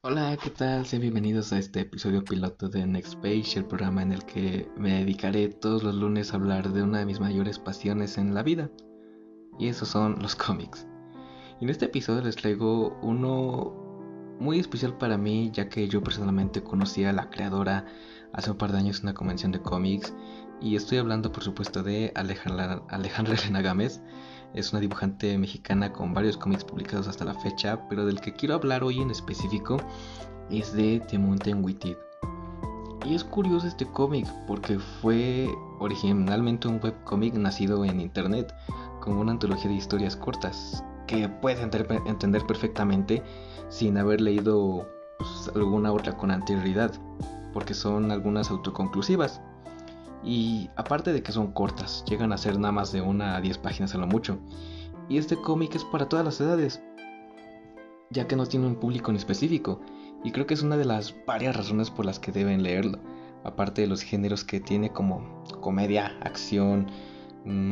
Hola, ¿qué tal? Sean bienvenidos a este episodio piloto de Next Page, el programa en el que me dedicaré todos los lunes a hablar de una de mis mayores pasiones en la vida. Y esos son los cómics. Y en este episodio les traigo uno muy especial para mí, ya que yo personalmente conocí a la creadora hace un par de años una convención de cómics. Y estoy hablando, por supuesto, de Alejandra, Alejandra Elena Gámez. Es una dibujante mexicana con varios cómics publicados hasta la fecha, pero del que quiero hablar hoy en específico es de The Mountain Witted. Y es curioso este cómic porque fue originalmente un webcómic nacido en internet, como una antología de historias cortas, que puedes entender perfectamente sin haber leído pues, alguna otra con anterioridad, porque son algunas autoconclusivas. Y aparte de que son cortas, llegan a ser nada más de una a 10 páginas a lo mucho. Y este cómic es para todas las edades, ya que no tiene un público en específico. Y creo que es una de las varias razones por las que deben leerlo. Aparte de los géneros que tiene como comedia, acción,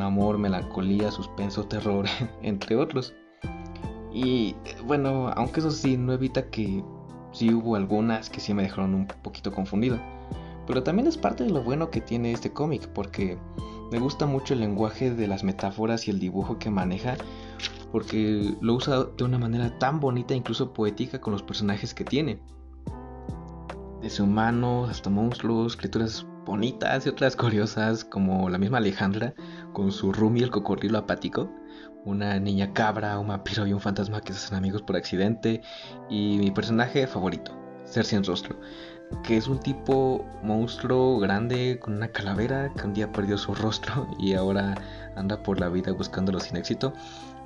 amor, melancolía, suspenso, terror, entre otros. Y bueno, aunque eso sí, no evita que sí hubo algunas que sí me dejaron un poquito confundido. Pero también es parte de lo bueno que tiene este cómic, porque me gusta mucho el lenguaje de las metáforas y el dibujo que maneja, porque lo usa de una manera tan bonita, incluso poética, con los personajes que tiene. Desde humanos hasta monstruos, criaturas bonitas y otras curiosas, como la misma Alejandra, con su Rumi el cocodrilo apático, una niña cabra, un vampiro y un fantasma que se hacen amigos por accidente, y mi personaje favorito, Cersei en rostro que es un tipo monstruo grande con una calavera que un día perdió su rostro y ahora anda por la vida buscándolo sin éxito.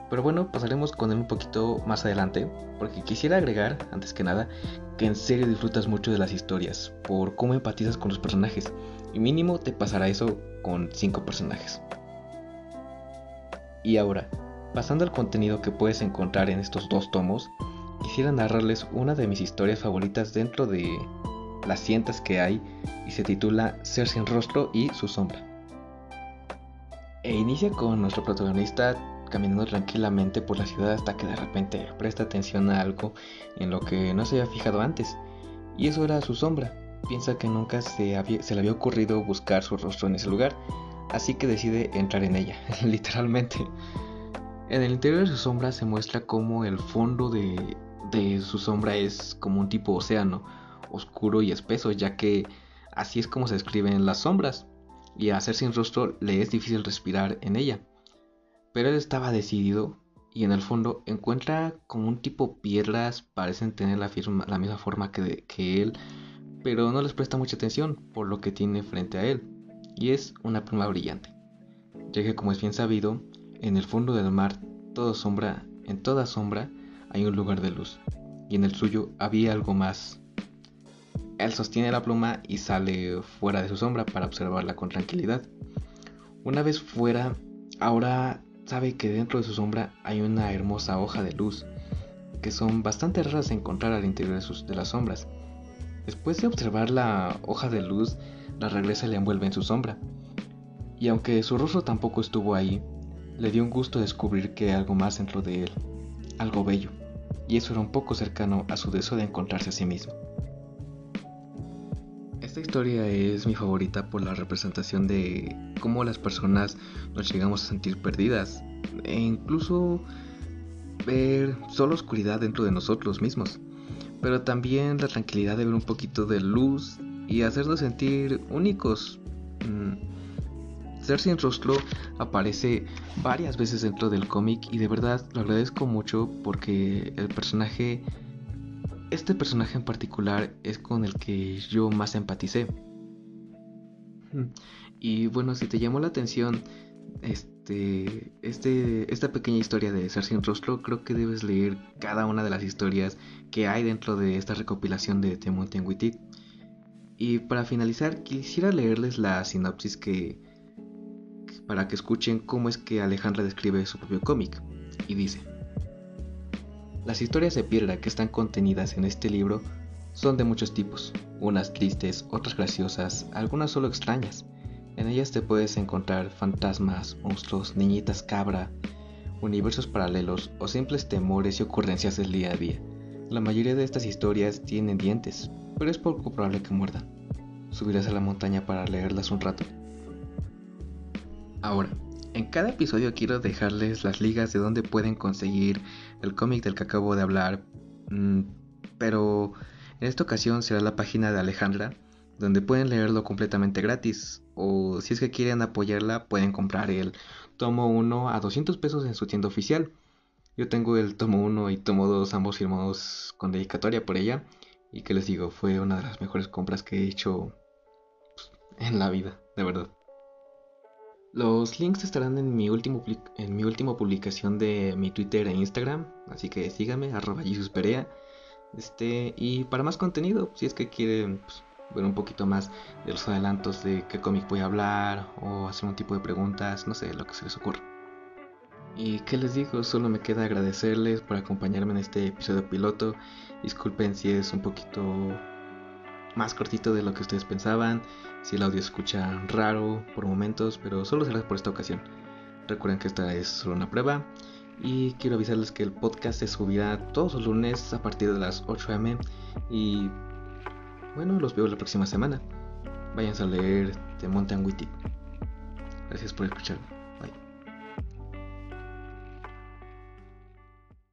Pero bueno, pasaremos con él un poquito más adelante, porque quisiera agregar, antes que nada, que en serio disfrutas mucho de las historias, por cómo empatizas con los personajes, y mínimo te pasará eso con 5 personajes. Y ahora, pasando al contenido que puedes encontrar en estos dos tomos, quisiera narrarles una de mis historias favoritas dentro de las cientas que hay y se titula Ser sin rostro y su sombra. E inicia con nuestro protagonista caminando tranquilamente por la ciudad hasta que de repente presta atención a algo en lo que no se había fijado antes, y eso era su sombra. Piensa que nunca se, se le había ocurrido buscar su rostro en ese lugar, así que decide entrar en ella, literalmente. En el interior de su sombra se muestra como el fondo de, su sombra es como un tipo océano, oscuro y espeso, ya que así es como se describen las sombras, y a hacer sin rostro le es difícil respirar en ella. Pero él estaba decidido y en el fondo encuentra como un tipo piedras, parecen tener la, misma forma que él, pero no les presta mucha atención por lo que tiene frente a él, y es una pluma brillante, ya que como es bien sabido, en el fondo del mar, todo sombra, en toda sombra hay un lugar de luz, y en el suyo había algo más él sostiene la pluma y sale fuera de su sombra para observarla con tranquilidad. Una vez fuera, ahora sabe que dentro de su sombra hay una hermosa hoja de luz, que son bastante raras de encontrar al interior de, de las sombras. Después de observar la hoja de luz, la regresa la envuelve en su sombra. Y aunque su rostro tampoco estuvo ahí, le dio un gusto descubrir que hay algo más dentro de él, algo bello, y eso era un poco cercano a su deseo de encontrarse a sí mismo. Esta historia es mi favorita por la representación de cómo las personas nos llegamos a sentir perdidas e incluso ver solo oscuridad dentro de nosotros mismos, pero también la tranquilidad de ver un poquito de luz y hacernos sentir únicos. Mm, Ser sin rostro aparece varias veces dentro del cómic y de verdad lo agradezco mucho porque el personaje este personaje en particular es con el que yo más empaticé. Y bueno, si te llamó la atención este, este, esta pequeña historia de Ser sin rostro, creo que debes leer cada una de las historias que hay dentro de esta recopilación de The Mountain Witted. Y para finalizar, quisiera leerles la sinopsis que para que escuchen cómo es que Alejandra describe su propio cómic. Y dice: las historias de piedra que están contenidas en este libro son de muchos tipos, unas tristes, otras graciosas, algunas solo extrañas. En ellas te puedes encontrar fantasmas, monstruos, niñitas cabra, universos paralelos o simples temores y ocurrencias del día a día. La mayoría de estas historias tienen dientes, pero es poco probable que muerdan. Subirás a la montaña para leerlas un rato. Ahora, en cada episodio quiero dejarles las ligas de donde pueden conseguir el cómic del que acabo de hablar, mm, pero en esta ocasión será la página de Alejandra, donde pueden leerlo completamente gratis, o si es que quieren apoyarla pueden comprar el tomo 1 a 200 pesos en su tienda oficial. Yo tengo el tomo 1 y tomo 2 ambos firmados con dedicatoria por ella, y que les digo, fue una de las mejores compras que he hecho pues, en la vida, de verdad. Los links estarán en mi, último, en mi última publicación de mi Twitter e Instagram, así que síganme, arroba Perea. Este, y para más contenido, si es que quieren pues, ver un poquito más de los adelantos de qué cómic voy a hablar o hacer un tipo de preguntas, no sé, lo que se les ocurra. Y qué les digo, solo me queda agradecerles por acompañarme en este episodio piloto. Disculpen si es un poquito más cortito de lo que ustedes pensaban, si el audio escucha raro por momentos, pero solo será por esta ocasión. Recuerden que esta es solo una prueba y quiero avisarles que el podcast se subirá todos los lunes a partir de las 8 am y bueno, los veo la próxima semana. Váyanse a leer de Monte Witty. Gracias por escucharme.